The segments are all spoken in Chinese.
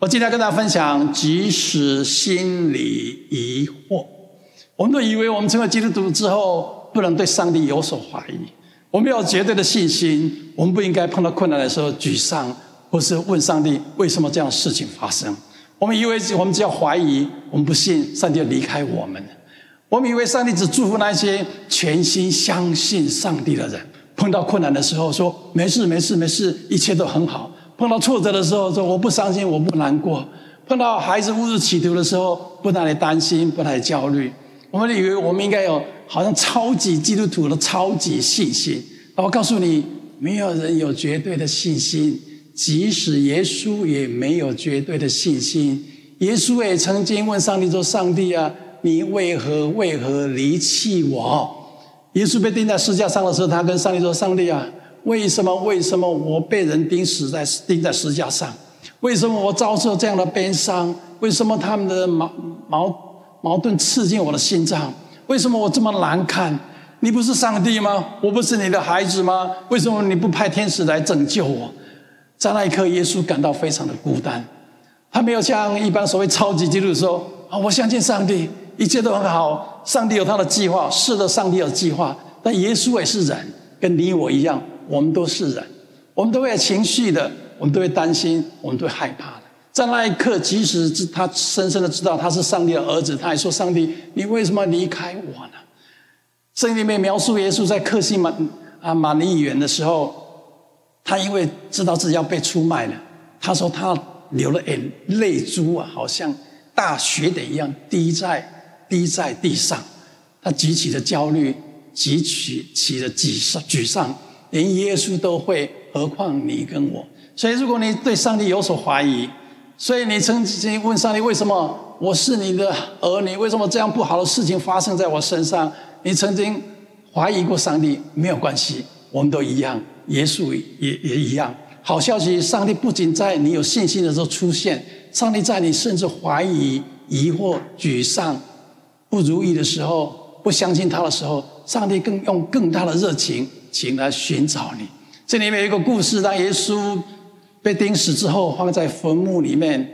我今天跟大家分享，即使心里疑惑，我们都以为我们成为基督徒之后，不能对上帝有所怀疑。我们有绝对的信心，我们不应该碰到困难的时候沮丧，或是问上帝为什么这样事情发生。我们以为我们只要怀疑，我们不信，上帝要离开我们。我们以为上帝只祝福那些全心相信上帝的人。碰到困难的时候，说没事没事没事，一切都很好。碰到挫折的时候，说我不伤心，我不难过；碰到孩子误入歧途的时候，不那里担心，不那里焦虑。我们以为我们应该有好像超级基督徒的超级信心。那我告诉你，没有人有绝对的信心，即使耶稣也没有绝对的信心。耶稣也曾经问上帝说：“上帝啊，你为何为何离弃我？”耶稣被钉在十字架上的时候，他跟上帝说：“上帝啊。”为什么？为什么我被人钉死在钉在十架上？为什么我遭受这样的悲伤？为什么他们的矛矛矛盾刺进我的心脏？为什么我这么难看？你不是上帝吗？我不是你的孩子吗？为什么你不派天使来拯救我？在那一刻，耶稣感到非常的孤单。他没有像一般所谓超级基督说：“啊，我相信上帝，一切都很好，上帝有他的计划。是的，上帝有计划。但耶稣也是人，跟你我一样。”我们都是人，我们都会有情绪的，我们都会担心，我们都会害怕的。在那一刻，即使知他深深的知道他是上帝的儿子，他还说：“上帝，你为什么离开我呢？”圣经里面描述耶稣在客西马啊马尼园的时候，他因为知道自己要被出卖了，他说他流了眼泪珠啊，好像大雪点一样滴在滴在地上，他极其的焦虑，极其其的沮丧沮丧。连耶稣都会，何况你跟我？所以，如果你对上帝有所怀疑，所以你曾经问上帝：为什么我是你的儿女？为什么这样不好的事情发生在我身上？你曾经怀疑过上帝？没有关系，我们都一样，耶稣也也一样。好消息，上帝不仅在你有信心的时候出现，上帝在你甚至怀疑、疑惑、沮丧、不如意的时候，不相信他的时候，上帝更用更大的热情。请来寻找你。这里面有一个故事，当耶稣被钉死之后，放在坟墓里面。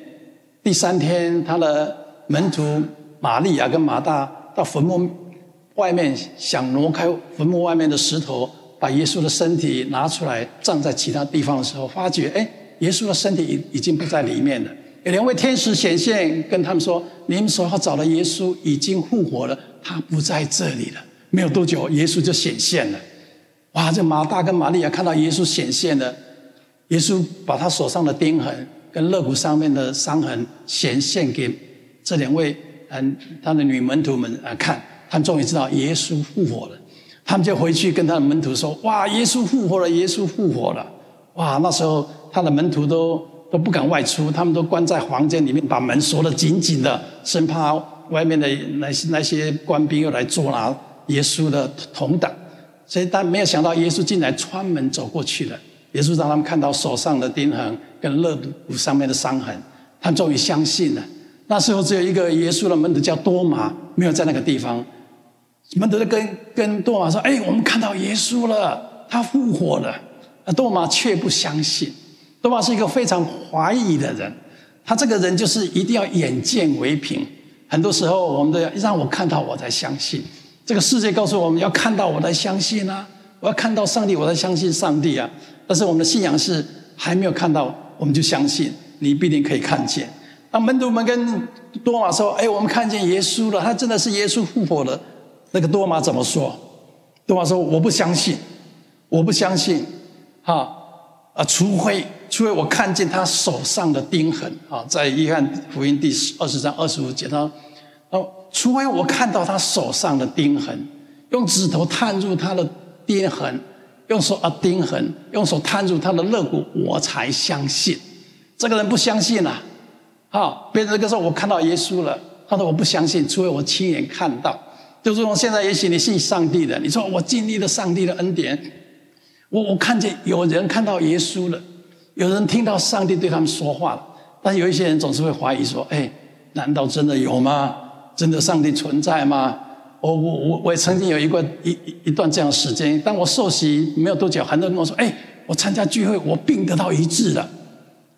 第三天，他的门徒玛利亚跟马大到坟墓外面，想挪开坟墓外面的石头，把耶稣的身体拿出来葬在其他地方的时候，发觉，哎，耶稣的身体已已经不在里面了。有两位天使显现，跟他们说：“你们所要找的耶稣已经复活了，他不在这里了。”没有多久，耶稣就显现了。哇！这马大跟玛利亚看到耶稣显现了，耶稣把他手上的钉痕跟肋骨上面的伤痕显现给这两位嗯他的女门徒们啊看，他们终于知道耶稣复活了。他们就回去跟他的门徒说：“哇！耶稣复活了！耶稣复活了！”哇！那时候他的门徒都都不敢外出，他们都关在房间里面，把门锁得紧紧的，生怕外面的那些那些官兵又来捉拿耶稣的同党。所以，但没有想到，耶稣竟然穿门走过去了。耶稣让他们看到手上的钉痕跟肋骨上面的伤痕，他们终于相信了。那时候只有一个耶稣的门徒叫多马，没有在那个地方。门徒就跟跟多马说：“哎，我们看到耶稣了，他复活了。”那多马却不相信。多马是一个非常怀疑的人，他这个人就是一定要眼见为凭。很多时候，我们都要让我看到，我才相信。这个世界告诉我们要看到我才相信啊！我要看到上帝，我才相信上帝啊！但是我们的信仰是还没有看到，我们就相信，你必定可以看见。那门徒们跟多马说：“哎，我们看见耶稣了，他真的是耶稣复活了。”那个多马怎么说？多马说：“我不相信，我不相信，哈啊！除非除非我看见他手上的钉痕啊，在约翰福音第二十章二十五节他。”除非我看到他手上的钉痕，用指头探入他的钉痕，用手啊钉痕，用手探入他的肋骨，我才相信。这个人不相信啊！好，别人跟他说我看到耶稣了，他说我不相信，除非我亲眼看到。就是说现在也许你信上帝的，你说我经历了上帝的恩典，我我看见有人看到耶稣了，有人听到上帝对他们说话了，但有一些人总是会怀疑说：哎，难道真的有吗？真的上帝存在吗？我我我我也曾经有一个一一段这样的时间，当我受洗没有多久，很多人跟我说：“哎，我参加聚会，我病得到医治了。”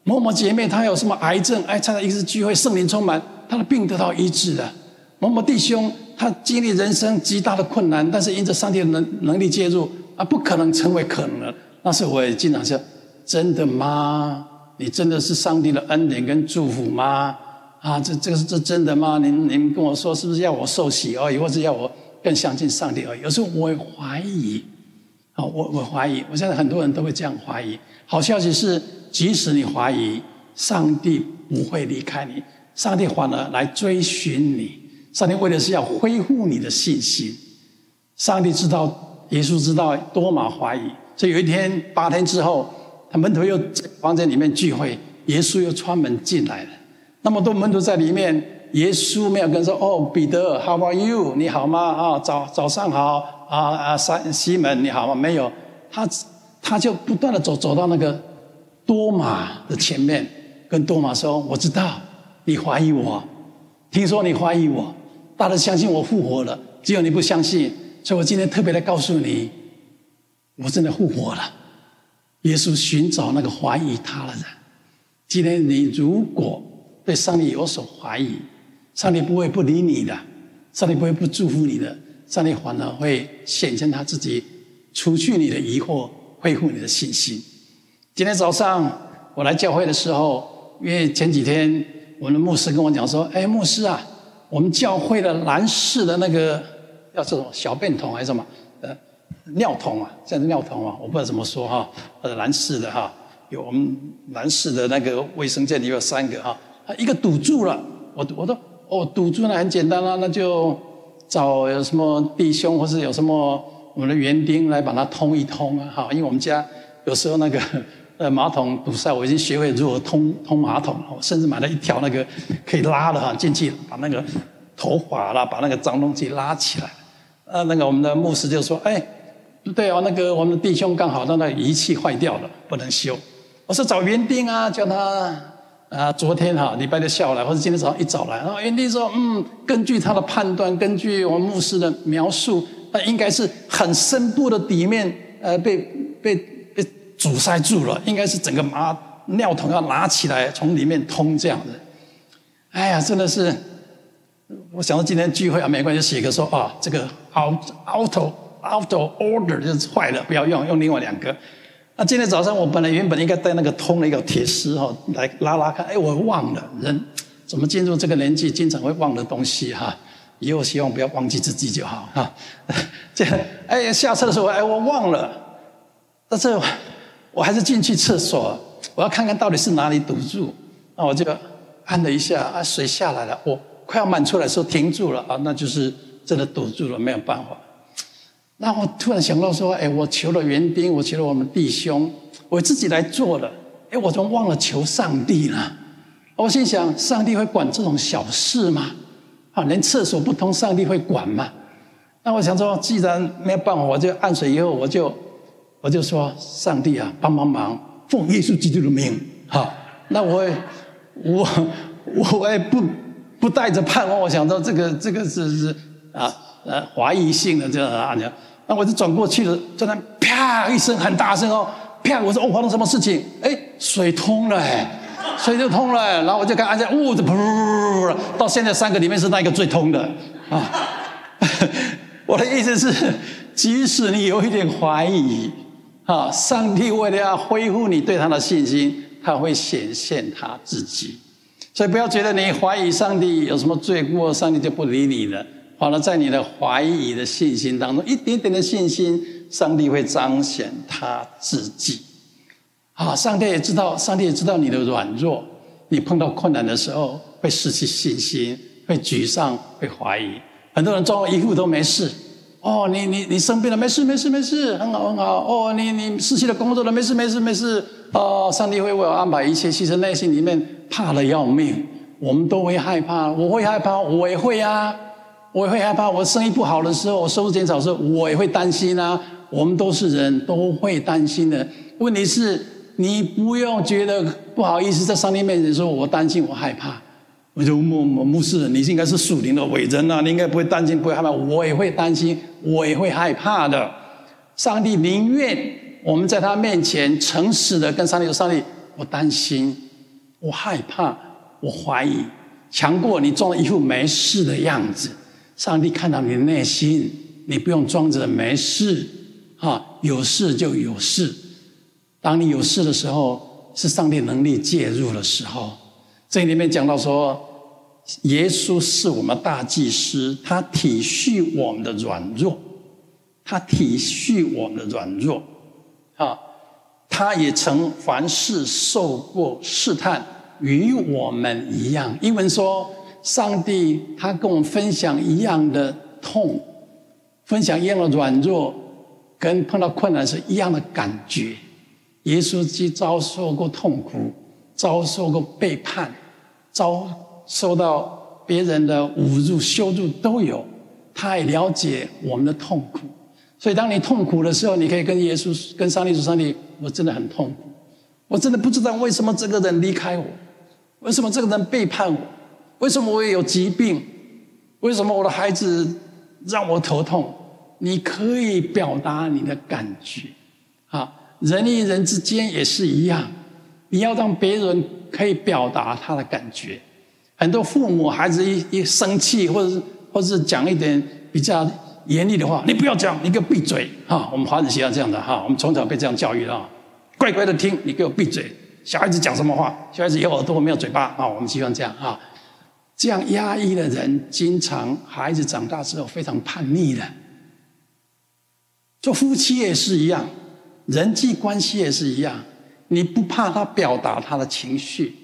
某某姐妹她有什么癌症，哎，参加一次聚会，圣灵充满，她的病得到医治了。某某弟兄他经历人生极大的困难，但是因着上帝的能能力介入，啊，不可能成为可能了。那时我也经常说：真的吗？你真的是上帝的恩典跟祝福吗？啊，这这个是这真的吗？您您跟我说，是不是要我受洗而已，或是要我更相信上帝而已？有时候我会怀疑，啊，我我怀疑，我现在很多人都会这样怀疑。好消息是，即使你怀疑，上帝不会离开你，上帝反而来追寻你。上帝为的是要恢复你的信心。上帝知道，耶稣知道多马怀疑，所以有一天八天之后。他门徒又在房间里面聚会，耶稣又穿门进来了。那么多门徒在里面，耶稣没有跟说：“哦，彼得，How are you？你好吗？啊，早早上好啊啊，西西门你好吗？”没有，他他就不断的走走到那个多马的前面，跟多马说：“我知道你怀疑我，听说你怀疑我，大家相信我复活了，只有你不相信，所以我今天特别来告诉你，我真的复活了。”耶稣寻找那个怀疑他的人。今天你如果对上帝有所怀疑，上帝不会不理你的，上帝不会不祝福你的，上帝反而会显现他自己，除去你的疑惑，恢复你的信心。今天早上我来教会的时候，因为前几天我们的牧师跟我讲说：“哎，牧师啊，我们教会的男士的那个要这种小便桶还是什么？”呃尿桶啊，这样的尿桶啊，我不知道怎么说哈，或者男士的哈，有我们男士的那个卫生间里有三个哈，啊一个堵住了，我我都哦堵住了很简单啦，那就找有什么弟兄或是有什么我们的园丁来把它通一通啊哈，因为我们家有时候那个 呃马桶堵塞，我已经学会如何通通马桶，我甚至买了一条那个可以拉的哈进去，把那个头发啦，把那个脏东西拉起来，呃那个我们的牧师就说哎。对哦，那个我们的弟兄刚好那仪器坏掉了，不能修。我说找园丁啊，叫他啊，昨天哈礼拜六下午来，或者今天早上一早来。然后园丁说，嗯，根据他的判断，根据我们牧师的描述，那应该是很深部的底面呃被被被阻塞住了，应该是整个马尿桶要拿起来从里面通这样子。哎呀，真的是，我想到今天聚会啊，没关系，写个说啊，这个 out out of。Out of order 就是坏了，不要用，用另外两个。那今天早上我本来原本应该带那个通的一个铁丝哈来拉拉看，哎，我忘了。人怎么进入这个年纪，经常会忘的东西哈。以后希望不要忘记自己就好哈。这样，哎，下车的时候哎，我忘了。但是我还是进去厕所，我要看看到底是哪里堵住。那我就按了一下，啊，水下来了，我快要满出来的时候停住了啊，那就是真的堵住了，没有办法。那我突然想到说，哎，我求了园丁，我求了我们弟兄，我自己来做了，哎，我怎么忘了求上帝呢？我心想，上帝会管这种小事吗？啊，连厕所不通，上帝会管吗？那我想说，既然没有办法，我就按水以后，我就我就说，上帝啊，帮帮忙，奉耶稣基督的名，好，那我我我也不不带着盼望，我想说，这个这个是是啊。呃，怀疑性的这样啊，那我就转过去了，在那啪一声很大声哦，啪！我说哦，发生什么事情？哎，水通了，水就通了，然后我就看按下，呜，就噗噗噗噗，到现在三个里面是那个最通的啊。我的意思是，即使你有一点怀疑，啊，上帝为了要恢复你对他的信心，他会显现他自己。所以不要觉得你怀疑上帝有什么罪过，上帝就不理你了。好了，在你的怀疑的信心当中，一点点的信心，上帝会彰显他自己。啊，上帝也知道，上帝也知道你的软弱，你碰到困难的时候会失去信心，会沮丧，会怀疑。很多人装作一副都没事。哦，你你你生病了，没事没事没事，很好很好。哦，你你失去了工作了，没事没事没事。哦，上帝会为我安排一切。其实内心里面怕的要命，我们都会害怕，我会害怕，我也会啊。我也会害怕，我生意不好的时候，我收入减少的时候，我也会担心啊。我们都是人，都会担心的。问题是，你不用觉得不好意思，在上帝面前说“我担心，我害怕”。我就牧牧牧师，你应该是属灵的伟人啊，你应该不会担心，不会害怕。我也会担心，我也会害怕的。上帝宁愿我们在他面前诚实的跟上帝说：“上帝，我担心，我害怕，我怀疑，强过你装了一副没事的样子。上帝看到你的内心，你不用装着没事，啊，有事就有事。当你有事的时候，是上帝能力介入的时候。这里面讲到说，耶稣是我们大祭司，他体恤我们的软弱，他体恤我们的软弱，啊，他也曾凡事受过试探，与我们一样。英文说。上帝他跟我们分享一样的痛，分享一样的软弱，跟碰到困难是一样的感觉。耶稣既遭受过痛苦，遭受过背叛，遭受到别人的侮辱、羞辱都有。他也了解我们的痛苦，所以当你痛苦的时候，你可以跟耶稣、跟上帝说：“上帝，我真的很痛苦，我真的不知道为什么这个人离开我，为什么这个人背叛我。”为什么我也有疾病？为什么我的孩子让我头痛？你可以表达你的感觉，啊，人与人之间也是一样，你要让别人可以表达他的感觉。很多父母孩子一一生气，或者是或者是讲一点比较严厉的话，你不要讲，你给我闭嘴！哈，我们华人喜欢这样的哈，我们从小被这样教育的，乖乖的听，你给我闭嘴。小孩子讲什么话？小孩子有耳朵没有嘴巴啊？我们喜欢这样啊。这样压抑的人，经常孩子长大之后非常叛逆的。做夫妻也是一样，人际关系也是一样。你不怕他表达他的情绪，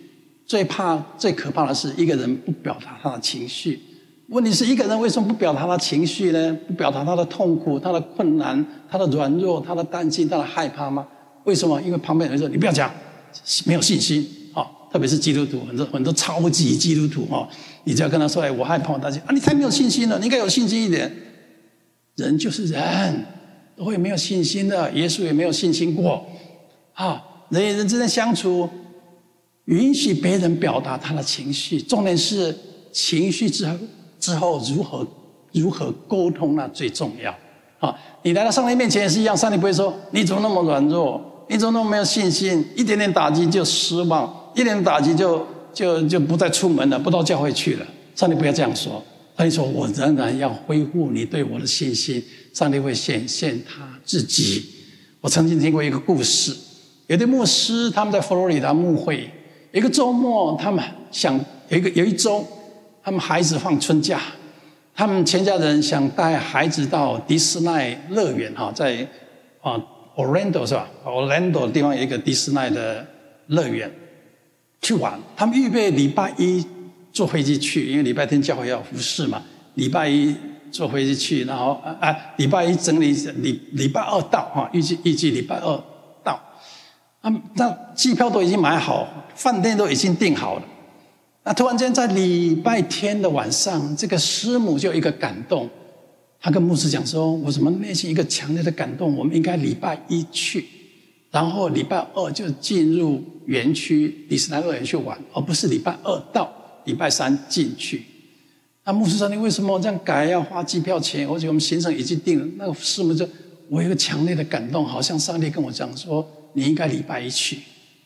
最怕、最可怕的是一个人不表达他的情绪。问题是一个人为什么不表达他的情绪呢？不表达他的痛苦、他的困难、他的软弱、他的担心、他的害怕吗？为什么？因为旁边人说：“你不要讲，没有信心。”特别是基督徒，很多很多超级基督徒哈，你只要跟他说：“哎，我害怕，大家啊，你太没有信心了，你应该有信心一点。”人就是人，都会没有信心的。耶稣也没有信心过。啊，人与人之间相处，允许别人表达他的情绪，重点是情绪之后之后如何如何沟通那最重要。啊，你来到上帝面前也是一样，上帝不会说：“你怎么那么软弱？你怎么那么没有信心？一点点打击就失望。”一点打击就就就不再出门了，不到教会去了。上帝不要这样说，上帝说：“我仍然要恢复你对我的信心。”上帝会显现他自己。我曾经听过一个故事，有的牧师他们在佛罗里达牧会，一个周末他们想有一个有一周，他们孩子放春假，他们全家人想带孩子到迪士尼乐园哈，在啊 Orlando 是吧？Orlando 的地方有一个迪士尼的乐园。去玩，他们预备礼拜一坐飞机去，因为礼拜天教会要服侍嘛。礼拜一坐飞机去，然后啊，礼拜一整理，礼礼拜二到哈，预计预计礼拜二到。啊，那机票都已经买好，饭店都已经订好了。那突然间在礼拜天的晚上，这个师母就一个感动，他跟牧师讲说：“我怎么内心一个强烈的感动？我们应该礼拜一去。”然后礼拜二就进入园区迪士尼乐园去玩，而不是礼拜二到礼拜三进去。那牧师说：“你为什么这样改？要花机票钱？而且我们行程已经定了。”那个师母就我有一个强烈的感动，好像上帝跟我讲说：“你应该礼拜一去。”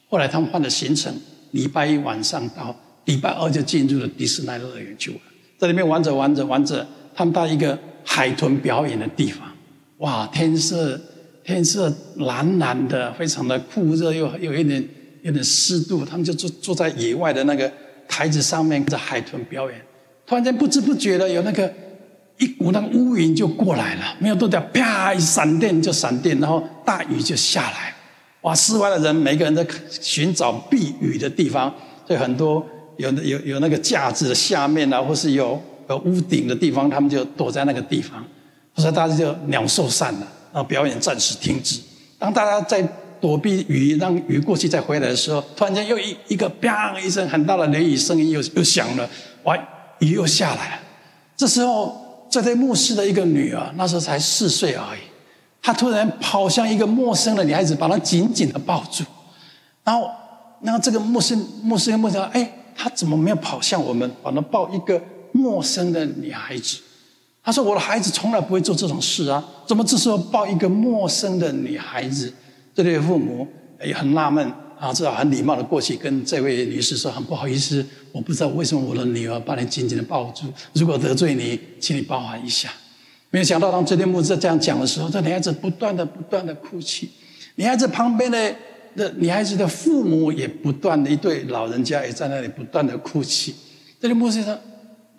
后来他们换了行程，礼拜一晚上到，礼拜二就进入了迪士尼乐园去玩。在里面玩着玩着玩着，他们到一个海豚表演的地方，哇，天色。天色蓝蓝的，非常的酷热，又有一点有点湿度。他们就坐坐在野外的那个台子上面，在海豚表演。突然间不知不觉的，有那个一股那个乌云就过来了，没有多久，啪一闪电就闪电，然后大雨就下来。哇！室外的人每个人在寻找避雨的地方，所以很多有有有那个架子的下面啊，或是有有屋顶的地方，他们就躲在那个地方。所以大家就鸟兽散了。然后表演暂时停止。当大家在躲避雨，让雨过去再回来的时候，突然间又一一个“砰”一声很大的雷雨声音又又响了，哇！雨又下来了。这时候，这对牧师的一个女儿，那时候才四岁而已，她突然跑向一个陌生的女孩子，把她紧紧的抱住。然后，然后这个牧师牧师跟牧师说：“哎，她怎么没有跑向我们，把她抱一个陌生的女孩子？”他说：“我的孩子从来不会做这种事啊，怎么这时候抱一个陌生的女孩子？”这对父母也很纳闷，啊，至少很礼貌的过去跟这位女士说：“很不好意思，我不知道为什么我的女儿把你紧紧的抱住。如果得罪你，请你包涵一下。”没有想到，当这天牧师这样讲的时候，这女孩子不断的、不断的哭泣。女孩子旁边的的女孩子的父母也不断的，一对老人家也在那里不断的哭泣。这对牧师说：“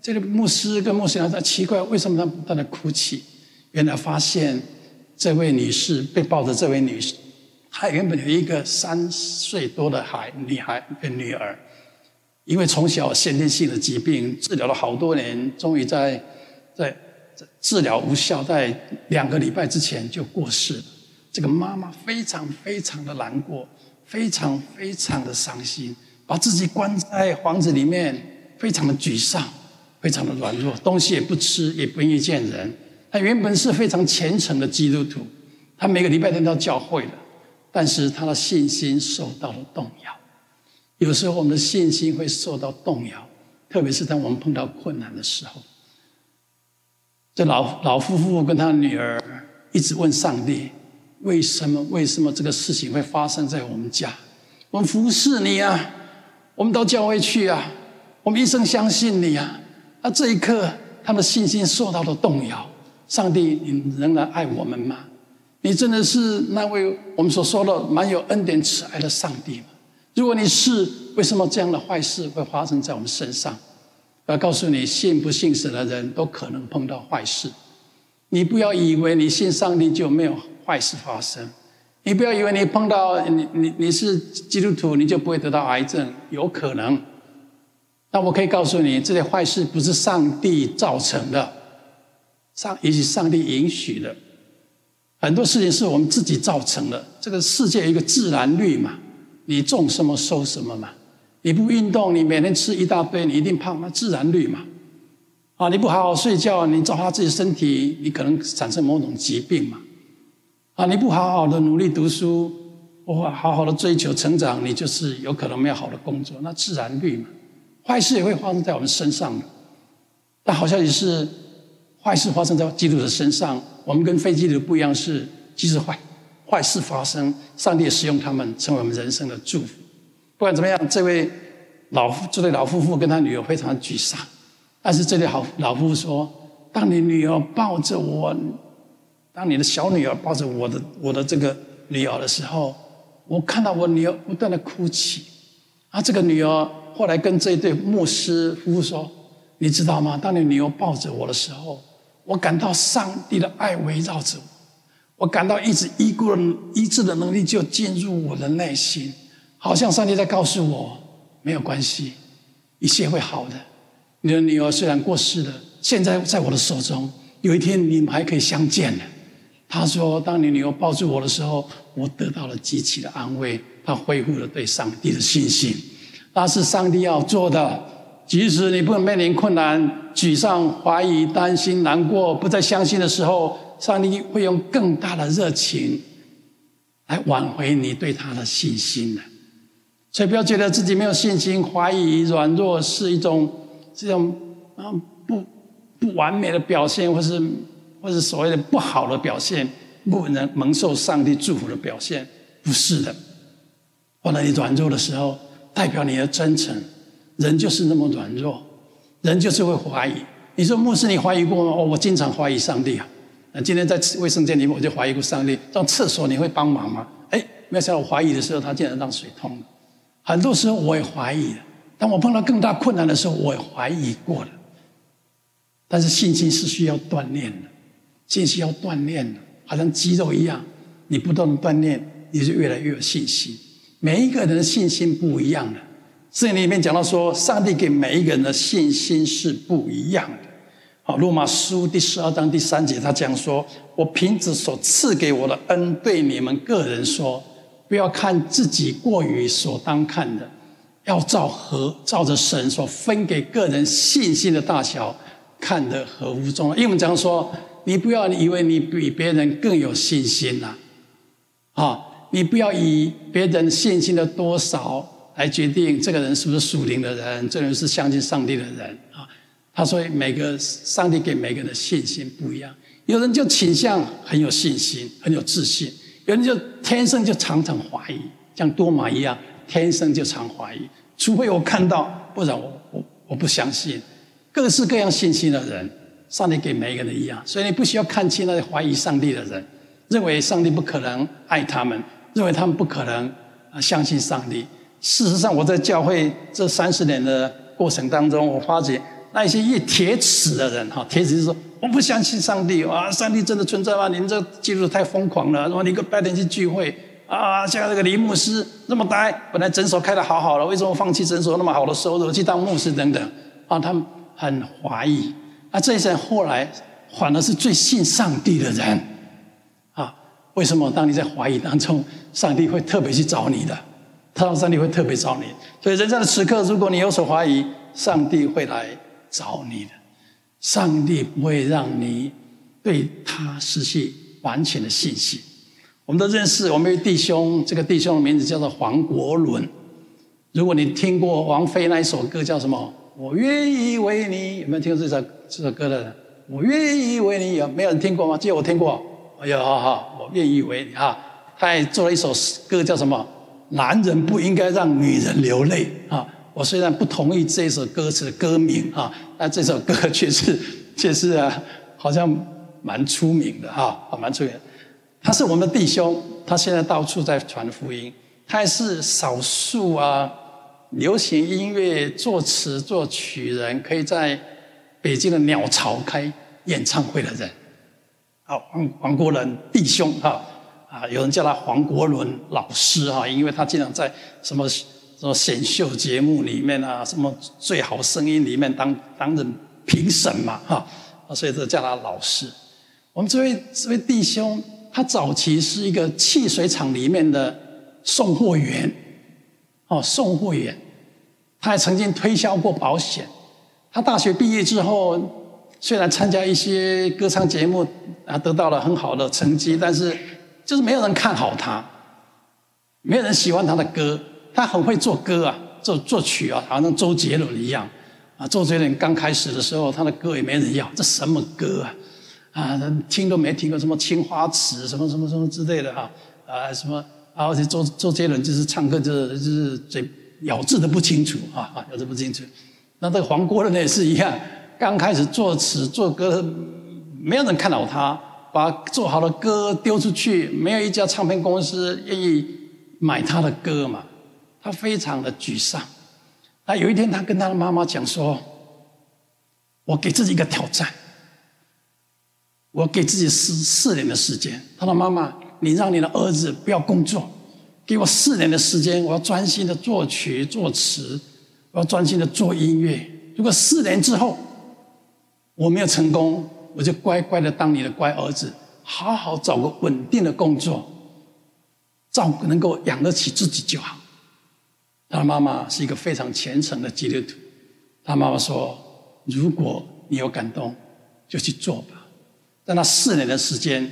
这个牧师跟牧师娘说奇怪，为什么他不断的哭泣？原来发现这位女士被抱着，这位女士。”她原本有一个三岁多的孩女孩跟女儿，因为从小先天性的疾病治疗了好多年，终于在在治疗无效，在两个礼拜之前就过世了。这个妈妈非常非常的难过，非常非常的伤心，把自己关在房子里面，非常的沮丧，非常的软弱，东西也不吃，也不愿意见人。他原本是非常虔诚的基督徒，他每个礼拜天到教会的。但是他的信心受到了动摇。有时候我们的信心会受到动摇，特别是当我们碰到困难的时候。这老老夫妇跟他女儿一直问上帝：为什么？为什么这个事情会发生在我们家？我们服侍你啊，我们到教会去啊，我们一生相信你啊。那这一刻，他们的信心受到了动摇。上帝，你仍然爱我们吗？你真的是那位我们所说的满有恩典慈爱的上帝吗？如果你是，为什么这样的坏事会发生在我们身上？我要告诉你，信不信神的人都可能碰到坏事。你不要以为你信上帝就没有坏事发生。你不要以为你碰到你你你是基督徒，你就不会得到癌症，有可能。但我可以告诉你，这些坏事不是上帝造成的，上也许上帝允许的。很多事情是我们自己造成的。这个世界一个自然律嘛，你种什么收什么嘛。你不运动，你每天吃一大堆，你一定胖。那自然律嘛。啊，你不好好睡觉，你糟蹋自己身体，你可能产生某种疾病嘛。啊，你不好好的努力读书，或好好的追求成长，你就是有可能没有好的工作。那自然律嘛，坏事也会发生在我们身上的。但好像也是。坏事发生在基督的身上，我们跟非基督徒不一样，是即使坏坏事发生，上帝也使用他们成为我们人生的祝福。不管怎么样，这位老这对老夫妇跟他女儿非常沮丧，但是这对好老夫妇说：“当你女儿抱着我，当你的小女儿抱着我的我的这个女儿的时候，我看到我女儿不断的哭泣。啊，这个女儿后来跟这一对牧师夫妇说：‘你知道吗？当你女儿抱着我的时候。’”我感到上帝的爱围绕着我，我感到一直医治的医治的能力就进入我的内心，好像上帝在告诉我，没有关系，一切会好的。你的女儿虽然过世了，现在在我的手中，有一天你们还可以相见的。他说：“当你女儿抱住我的时候，我得到了极其的安慰，他恢复了对上帝的信心。那是上帝要做的。”即使你不能面临困难、沮丧、怀疑、担心、难过、不再相信的时候，上帝会用更大的热情来挽回你对他的信心的。所以不要觉得自己没有信心、怀疑、软弱是一种这种啊不不完美的表现，或是或者所谓的不好的表现，不能蒙受上帝祝福的表现，不是的。或者你软弱的时候，代表你的真诚。人就是那么软弱，人就是会怀疑。你说牧师，你怀疑过吗？哦，我经常怀疑上帝啊。那今天在卫生间里面，我就怀疑过上帝。上厕所你会帮忙吗？哎，没想到我怀疑的时候，他竟然让水通了。很多时候我也怀疑的，当我碰到更大困难的时候，我也怀疑过了。但是信心是需要锻炼的，信心要锻炼的，好像肌肉一样，你不断的锻炼，你就越来越有信心。每一个人的信心不一样的。圣经里面讲到说，上帝给每一个人的信心是不一样的。好，罗马书第十二章第三节，他讲说：“我凭着所赐给我的恩，对你们个人说，不要看自己过于所当看的，要照和照着神所分给个人信心的大小，看得合乎中。”因为我们讲说，你不要以为你比别人更有信心呐，啊，你不要以别人信心的多少。来决定这个人是不是属灵的人，这个人是相信上帝的人啊。他说，每个上帝给每个人的信心不一样，有人就倾向很有信心，很有自信；有人就天生就常常怀疑，像多马一样，天生就常怀疑。除非我看到，不然我我我不相信。各式各样信心的人，上帝给每一个人一样，所以你不需要看清那些怀疑上帝的人，认为上帝不可能爱他们，认为他们不可能啊相信上帝。事实上，我在教会这三十年的过程当中，我发觉那些越铁齿的人，哈，铁齿就是说我不相信上帝啊，上帝真的存在吗？你们这基督太疯狂了，说你个白天去聚会啊，像这个林牧师那么呆，本来诊所开得好好的，为什么放弃诊所那么好的收入去当牧师等等啊？他们很怀疑。那这些人后来反而是最信上帝的人啊？为什么？当你在怀疑当中，上帝会特别去找你的。他让上帝会特别找你，所以人生的时刻，如果你有所怀疑，上帝会来找你的。上帝不会让你对他失去完全的信心。我们都认识，我们有弟兄，这个弟兄的名字叫做黄国伦。如果你听过王菲那一首歌，叫什么？我愿意为你，有没有听过这首这首歌的？我愿意为你，有没有人听过吗？只有我听过。哎呀，好好，我愿意为你啊！他还做了一首歌，叫什么？男人不应该让女人流泪啊！我虽然不同意这首歌词的歌名啊，但这首歌却是 却是啊，好像蛮出名的哈，蛮出名。他是我们的弟兄，他现在到处在传福音。他还是少数啊，流行音乐作词作曲人，可以在北京的鸟巢开演唱会的人。好，黄黄国伦弟兄哈。啊，有人叫他黄国伦老师哈，因为他经常在什么什么选秀节目里面啊，什么最好声音里面当当任评审嘛哈，所以就叫他老师。我们这位这位弟兄，他早期是一个汽水厂里面的送货员，哦，送货员，他还曾经推销过保险。他大学毕业之后，虽然参加一些歌唱节目啊，得到了很好的成绩，但是。就是没有人看好他，没有人喜欢他的歌。他很会做歌啊，作作曲啊，好像周杰伦一样啊。周杰伦刚开始的时候，他的歌也没人要，这什么歌啊？啊，听都没听过，什么《青花瓷》什么什么什么之类的哈啊什么啊，而且周周杰伦就是唱歌就是就是嘴咬字都不清楚啊，咬字不清楚。那这个黄国伦也是一样，刚开始作词作歌，没有人看到他。把做好的歌丢出去，没有一家唱片公司愿意买他的歌嘛？他非常的沮丧。那有一天，他跟他的妈妈讲说：“我给自己一个挑战，我给自己四四年的时间。”他的妈妈，你让你的儿子不要工作，给我四年的时间，我要专心的作曲作词，我要专心的做音乐。如果四年之后我没有成功，我就乖乖的当你的乖儿子，好好找个稳定的工作，照能够养得起自己就好。他妈妈是一个非常虔诚的基督徒，他妈妈说：“如果你有感动，就去做吧。”在那四年的时间，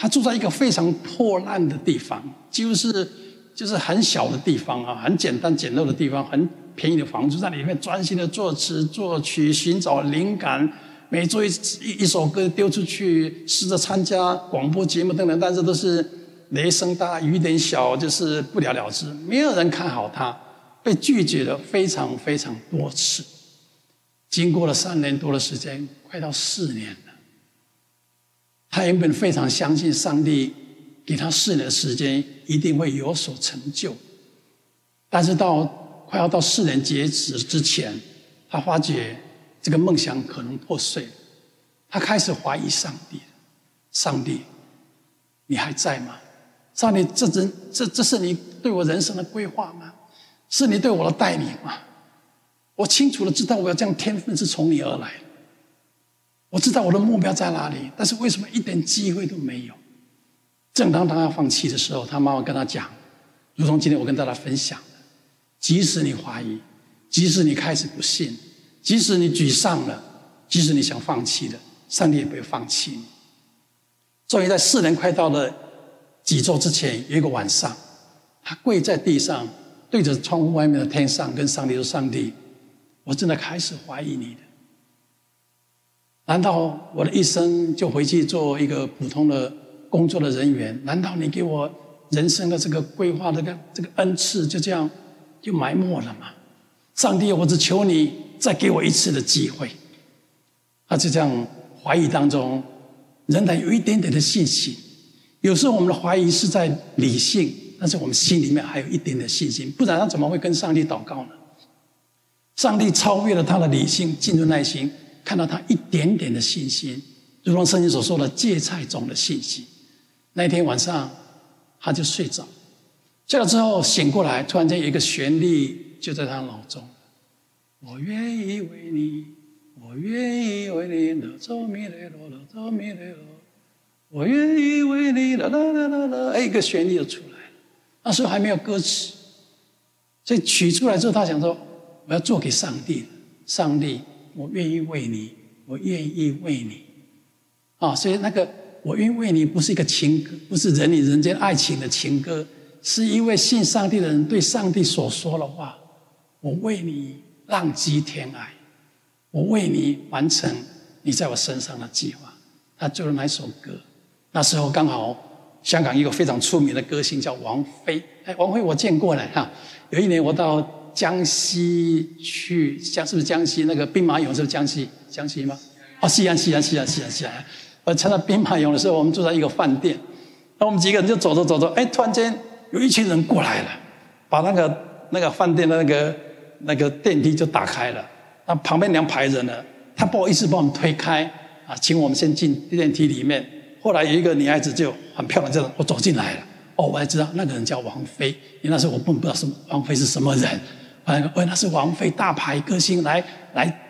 他住在一个非常破烂的地方，几乎是就是很小的地方啊，很简单简陋的地方，很便宜的房子，在里面专心的作词作曲，寻找灵感。每做一一一首歌丢出去，试着参加广播节目等等，但是都是雷声大雨点小，就是不了了之。没有人看好他，被拒绝了非常非常多次。经过了三年多的时间，快到四年了。他原本非常相信上帝给他四年的时间一定会有所成就，但是到快要到四年截止之前，他发觉。这个梦想可能破碎，他开始怀疑上帝。上帝，你还在吗？上帝，这真这这是你对我人生的规划吗？是你对我的带领吗？我清楚的知道，我要这样天分是从你而来。我知道我的目标在哪里，但是为什么一点机会都没有？正当他要放弃的时候，他妈妈跟他讲，如同今天我跟大家分享的，即使你怀疑，即使你开始不信。即使你沮丧了，即使你想放弃了，上帝也不会放弃你。终于在四年快到了几周之前，有一个晚上，他跪在地上，对着窗户外面的天上，跟上帝说：“上帝，我真的开始怀疑你了。难道我的一生就回去做一个普通的工作的人员？难道你给我人生的这个规划，这个这个恩赐就这样就埋没了嘛。上帝，我只求你再给我一次的机会。他就这样怀疑当中，仍然有一点点的信心。有时候我们的怀疑是在理性，但是我们心里面还有一点点信心，不然他怎么会跟上帝祷告呢？上帝超越了他的理性，进入内心，看到他一点点的信心，如同圣经所说的芥菜种的信心。那天晚上，他就睡着，睡了之后醒过来，突然间有一个旋律就在他脑中：我愿意为你，我愿意为你，我愿意为你，啦啦啦啦啦，哎，一个旋律就出来了。那时候还没有歌词，所以取出来之后，他想说：我要做给上帝，上帝，我愿意为你，我愿意为你。啊，所以那个。我愿意为你不是一个情歌，不是人与人间爱情的情歌，是因为信上帝的人对上帝所说的话。我为你浪迹天涯，我为你完成你在我身上的计划。他做了那首歌，那时候刚好香港一个非常出名的歌星叫王菲。哎，王菲我见过了哈。有一年我到江西去，江是不是江西那个兵马俑？是不是江西？江西吗？哦，西安，西安，西安，西安，西安。我参加兵马俑的时候，我们住在一个饭店，那我们几个人就走着走着，哎，突然间有一群人过来了，把那个那个饭店的那个那个电梯就打开了，那旁边两排人呢，他不好意思把我们推开，啊，请我们先进电梯里面。后来有一个女孩子就很漂亮，这样我走进来了，哦，我还知道那个人叫王菲，因为那时候我不不知道什么王菲是什么人，哎，那是王菲大牌歌星来来。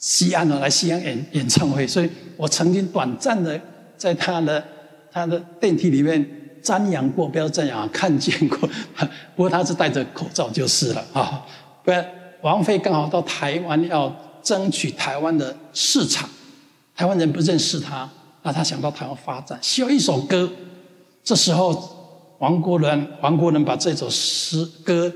西安的来西安演演唱会，所以我曾经短暂的在他的 他的电梯里面瞻仰过，不要瞻仰，看见过。不过他是戴着口罩就是了啊。不然王菲刚好到台湾要争取台湾的市场，台湾人不认识他，那他想到台湾发展，需要一首歌。这时候王国伦王国伦把这首诗歌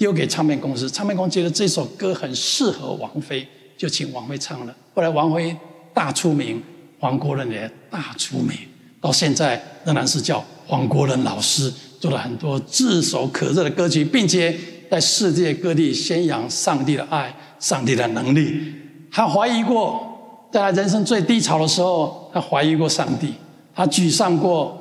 丢给唱片公司，唱片公司觉得这首歌很适合王菲。就请王菲唱了，后来王菲大出名，黄国伦也大出名，到现在仍然是叫黄国伦老师，做了很多炙手可热的歌曲，并且在世界各地宣扬上帝的爱、上帝的能力。他怀疑过，在他人生最低潮的时候，他怀疑过上帝，他沮丧过，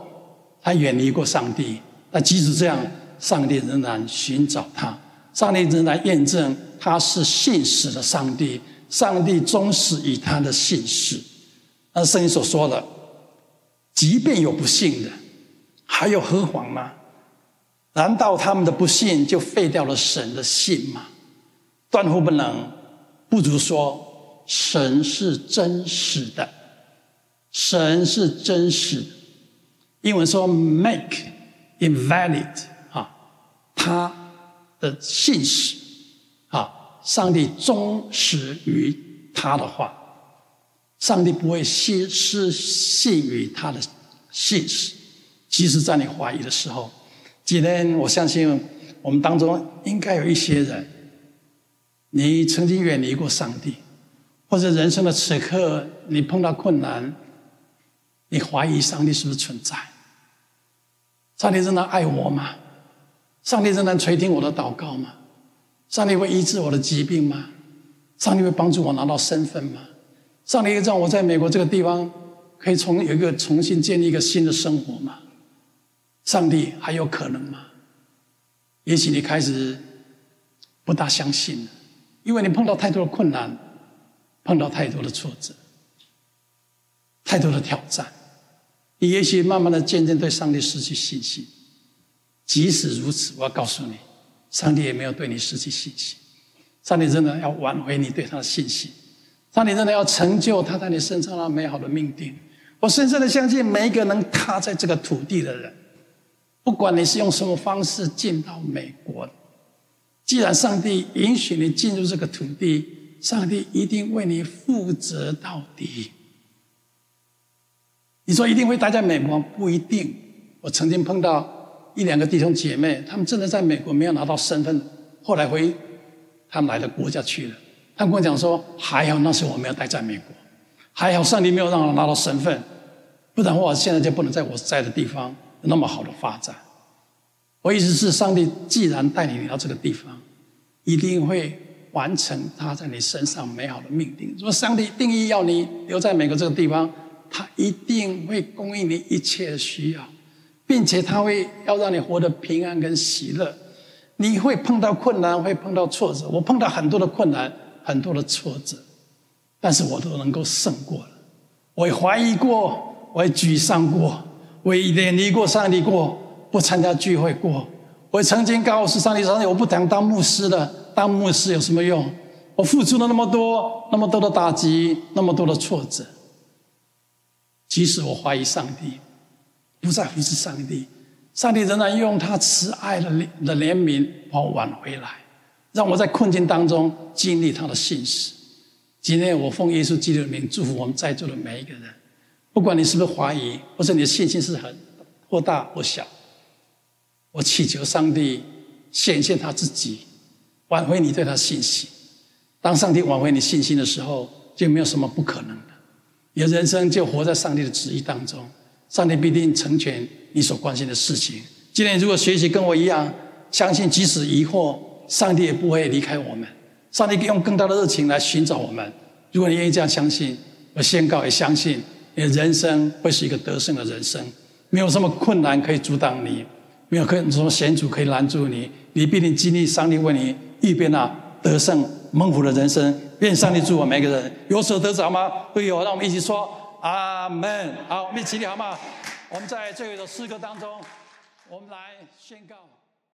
他远离过上帝。但即使这样，上帝仍然寻找他，上帝正在验证他是信实的上帝。上帝忠实于他的信实，那圣经所说的，即便有不信的，还有何妨吗？难道他们的不信就废掉了神的信吗？断乎不能，不如说神是真实的，神是真实。英文说 “make invalid” 啊，他的信实啊。上帝忠实于他的话，上帝不会失失信于他的信实。即使在你怀疑的时候，今天我相信我们当中应该有一些人，你曾经远离过上帝，或者人生的此刻你碰到困难，你怀疑上帝是不是存在？上帝真的爱我吗？上帝仍然垂听我的祷告吗？上帝会医治我的疾病吗？上帝会帮助我拿到身份吗？上帝会让我在美国这个地方可以从有一个重新建立一个新的生活吗？上帝还有可能吗？也许你开始不大相信了，因为你碰到太多的困难，碰到太多的挫折，太多的挑战，你也许慢慢的渐渐对上帝失去信心。即使如此，我要告诉你。上帝也没有对你失去信心，上帝真的要挽回你对他的信心，上帝真的要成就他在你身上那美好的命定。我深深的相信，每一个能踏在这个土地的人，不管你是用什么方式进到美国，既然上帝允许你进入这个土地，上帝一定为你负责到底。你说一定会待在美国？不一定。我曾经碰到。一两个弟兄姐妹，他们真的在美国没有拿到身份，后来回他们来的国家去了。他跟我讲说：“还好那时候我没有待在美国，还好上帝没有让我拿到身份，不然的话，现在就不能在我在的地方有那么好的发展。”我意思是，上帝既然带领你到这个地方，一定会完成他在你身上美好的命定。如果上帝定义要你留在美国这个地方，他一定会供应你一切的需要，并且他会要让你活得平安跟喜乐。你会碰到困难，会碰到挫折。我碰到很多的困难，很多的挫折，但是我都能够胜过了。我也怀疑过，我也沮丧过，我也远离过上帝过，不参加聚会过。我也曾经告诉上帝：“上帝，我不想当牧师了，当牧师有什么用？我付出了那么多，那么多的打击，那么多的挫折。即使我怀疑上帝，不再服侍上帝。”上帝仍然用他慈爱的的怜悯把我挽回来，让我在困境当中经历他的信实。今天我奉耶稣基督的名祝福我们在座的每一个人，不管你是不是怀疑，或者你的信心是很或大或小，我祈求上帝显现他自己，挽回你对他信心。当上帝挽回你信心的时候，就没有什么不可能的，你的人生就活在上帝的旨意当中。上帝必定成全你所关心的事情。今天如果学习跟我一样，相信即使疑惑，上帝也不会离开我们。上帝用更大的热情来寻找我们。如果你愿意这样相信，我宣告也相信，你的人生会是一个得胜的人生。没有什么困难可以阻挡你，没有可什么险阻可以拦住你。你必定经历上帝为你预备那得胜蒙福的人生。愿上帝祝我们每个人有所得着吗？会有，让我们一起说。阿门！好，我们一起立好吗？我们在最后的诗歌当中，我们来宣告。